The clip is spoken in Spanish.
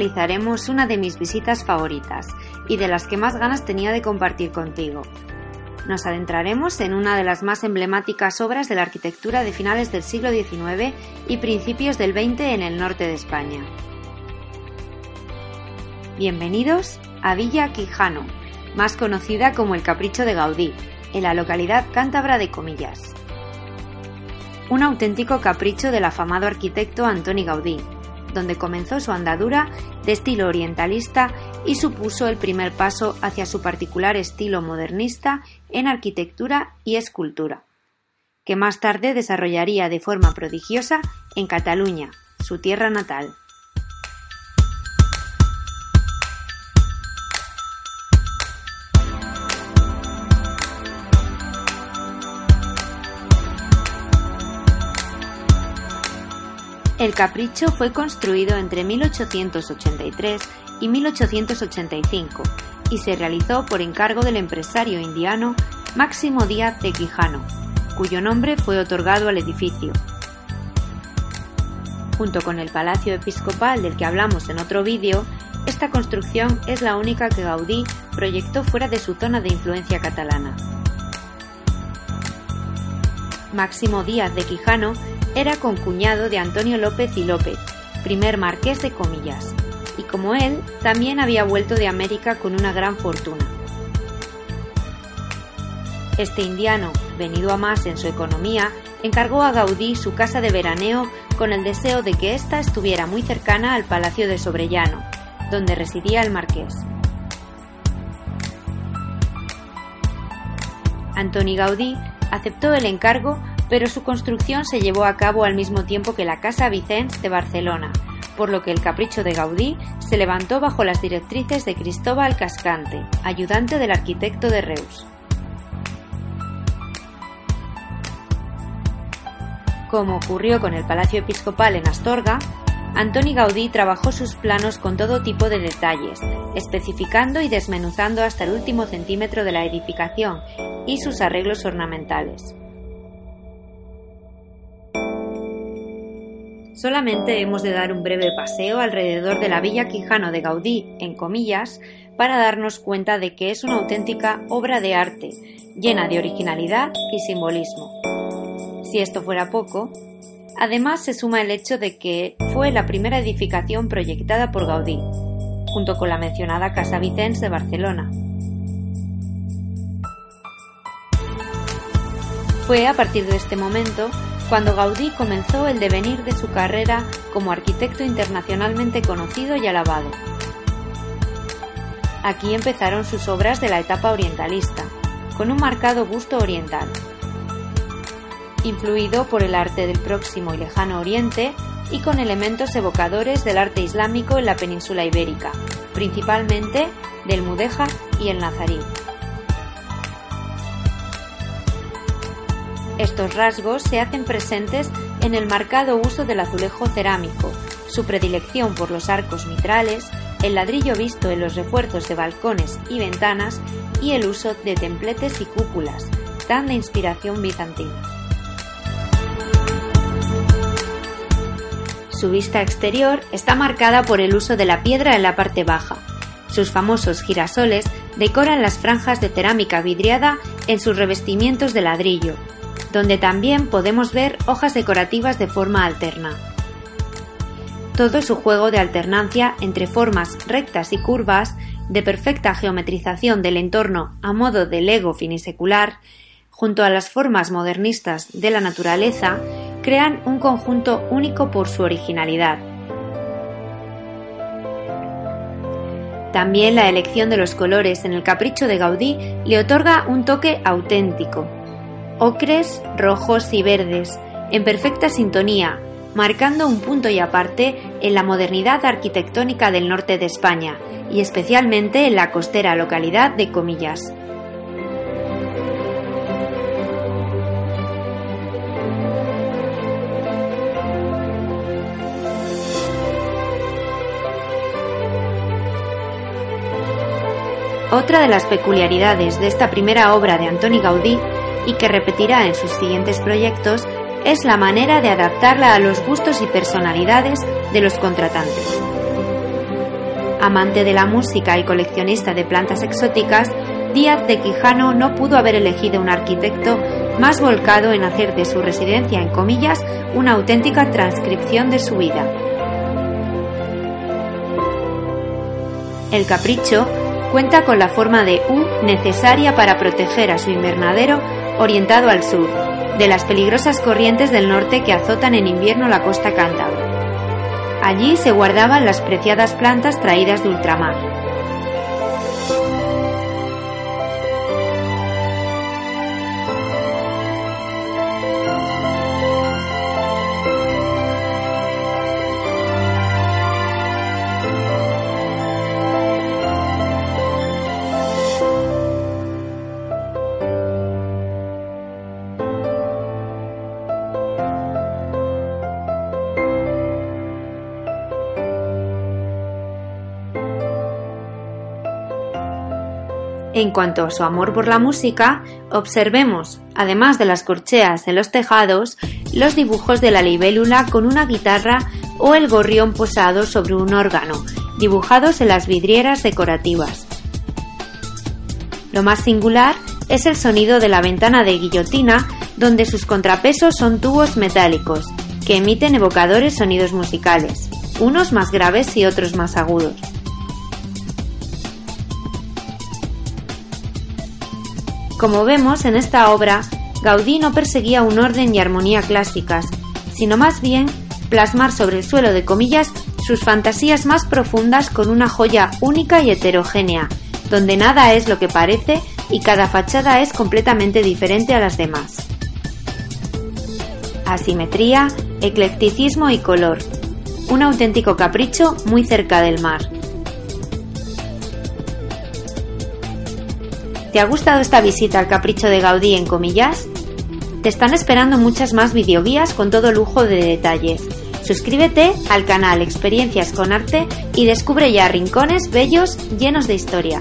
realizaremos una de mis visitas favoritas y de las que más ganas tenía de compartir contigo. Nos adentraremos en una de las más emblemáticas obras de la arquitectura de finales del siglo XIX y principios del XX en el norte de España. Bienvenidos a Villa Quijano, más conocida como el Capricho de Gaudí, en la localidad cántabra de Comillas. Un auténtico capricho del afamado arquitecto Antoni Gaudí, donde comenzó su andadura de estilo orientalista y supuso el primer paso hacia su particular estilo modernista en arquitectura y escultura, que más tarde desarrollaría de forma prodigiosa en Cataluña, su tierra natal. El Capricho fue construido entre 1883 y 1885 y se realizó por encargo del empresario indiano Máximo Díaz de Quijano, cuyo nombre fue otorgado al edificio. Junto con el Palacio Episcopal del que hablamos en otro vídeo, esta construcción es la única que Gaudí proyectó fuera de su zona de influencia catalana. Máximo Díaz de Quijano era concuñado de Antonio López y López, primer marqués de Comillas, y como él, también había vuelto de América con una gran fortuna. Este indiano, venido a más en su economía, encargó a Gaudí su casa de veraneo con el deseo de que ésta estuviera muy cercana al Palacio de Sobrellano, donde residía el marqués. Antoni Gaudí aceptó el encargo pero su construcción se llevó a cabo al mismo tiempo que la Casa Vicens de Barcelona, por lo que el capricho de Gaudí se levantó bajo las directrices de Cristóbal Cascante, ayudante del arquitecto de Reus. Como ocurrió con el Palacio Episcopal en Astorga, Antoni Gaudí trabajó sus planos con todo tipo de detalles, especificando y desmenuzando hasta el último centímetro de la edificación y sus arreglos ornamentales. Solamente hemos de dar un breve paseo alrededor de la Villa Quijano de Gaudí, en comillas, para darnos cuenta de que es una auténtica obra de arte, llena de originalidad y simbolismo. Si esto fuera poco, además se suma el hecho de que fue la primera edificación proyectada por Gaudí, junto con la mencionada Casa Vicens de Barcelona. Fue a partir de este momento cuando Gaudí comenzó el devenir de su carrera como arquitecto internacionalmente conocido y alabado. Aquí empezaron sus obras de la etapa orientalista, con un marcado gusto oriental. Influido por el arte del próximo y lejano Oriente y con elementos evocadores del arte islámico en la península ibérica, principalmente del Mudéjar y el Nazarí. Estos rasgos se hacen presentes en el marcado uso del azulejo cerámico, su predilección por los arcos mitrales, el ladrillo visto en los refuerzos de balcones y ventanas y el uso de templetes y cúpulas, tan de inspiración bizantina. Su vista exterior está marcada por el uso de la piedra en la parte baja. Sus famosos girasoles decoran las franjas de cerámica vidriada en sus revestimientos de ladrillo, donde también podemos ver hojas decorativas de forma alterna. Todo su juego de alternancia entre formas rectas y curvas, de perfecta geometrización del entorno a modo de lego finisecular, junto a las formas modernistas de la naturaleza, crean un conjunto único por su originalidad. También la elección de los colores en el capricho de Gaudí le otorga un toque auténtico, ocres, rojos y verdes, en perfecta sintonía, marcando un punto y aparte en la modernidad arquitectónica del norte de España y especialmente en la costera localidad de Comillas. Otra de las peculiaridades de esta primera obra de Antoni Gaudí y que repetirá en sus siguientes proyectos es la manera de adaptarla a los gustos y personalidades de los contratantes. Amante de la música y coleccionista de plantas exóticas, Díaz de Quijano no pudo haber elegido un arquitecto más volcado en hacer de su residencia en comillas una auténtica transcripción de su vida. El capricho cuenta con la forma de U necesaria para proteger a su invernadero orientado al sur, de las peligrosas corrientes del norte que azotan en invierno la costa cántabra. Allí se guardaban las preciadas plantas traídas de ultramar. En cuanto a su amor por la música, observemos, además de las corcheas en los tejados, los dibujos de la libélula con una guitarra o el gorrión posado sobre un órgano, dibujados en las vidrieras decorativas. Lo más singular es el sonido de la ventana de guillotina, donde sus contrapesos son tubos metálicos, que emiten evocadores sonidos musicales, unos más graves y otros más agudos. Como vemos en esta obra, Gaudí no perseguía un orden y armonía clásicas, sino más bien plasmar sobre el suelo de comillas sus fantasías más profundas con una joya única y heterogénea, donde nada es lo que parece y cada fachada es completamente diferente a las demás. Asimetría, eclecticismo y color. Un auténtico capricho muy cerca del mar. ¿Te ha gustado esta visita al capricho de Gaudí en comillas? Te están esperando muchas más videoguías con todo lujo de detalles. Suscríbete al canal Experiencias con Arte y descubre ya rincones bellos llenos de historia.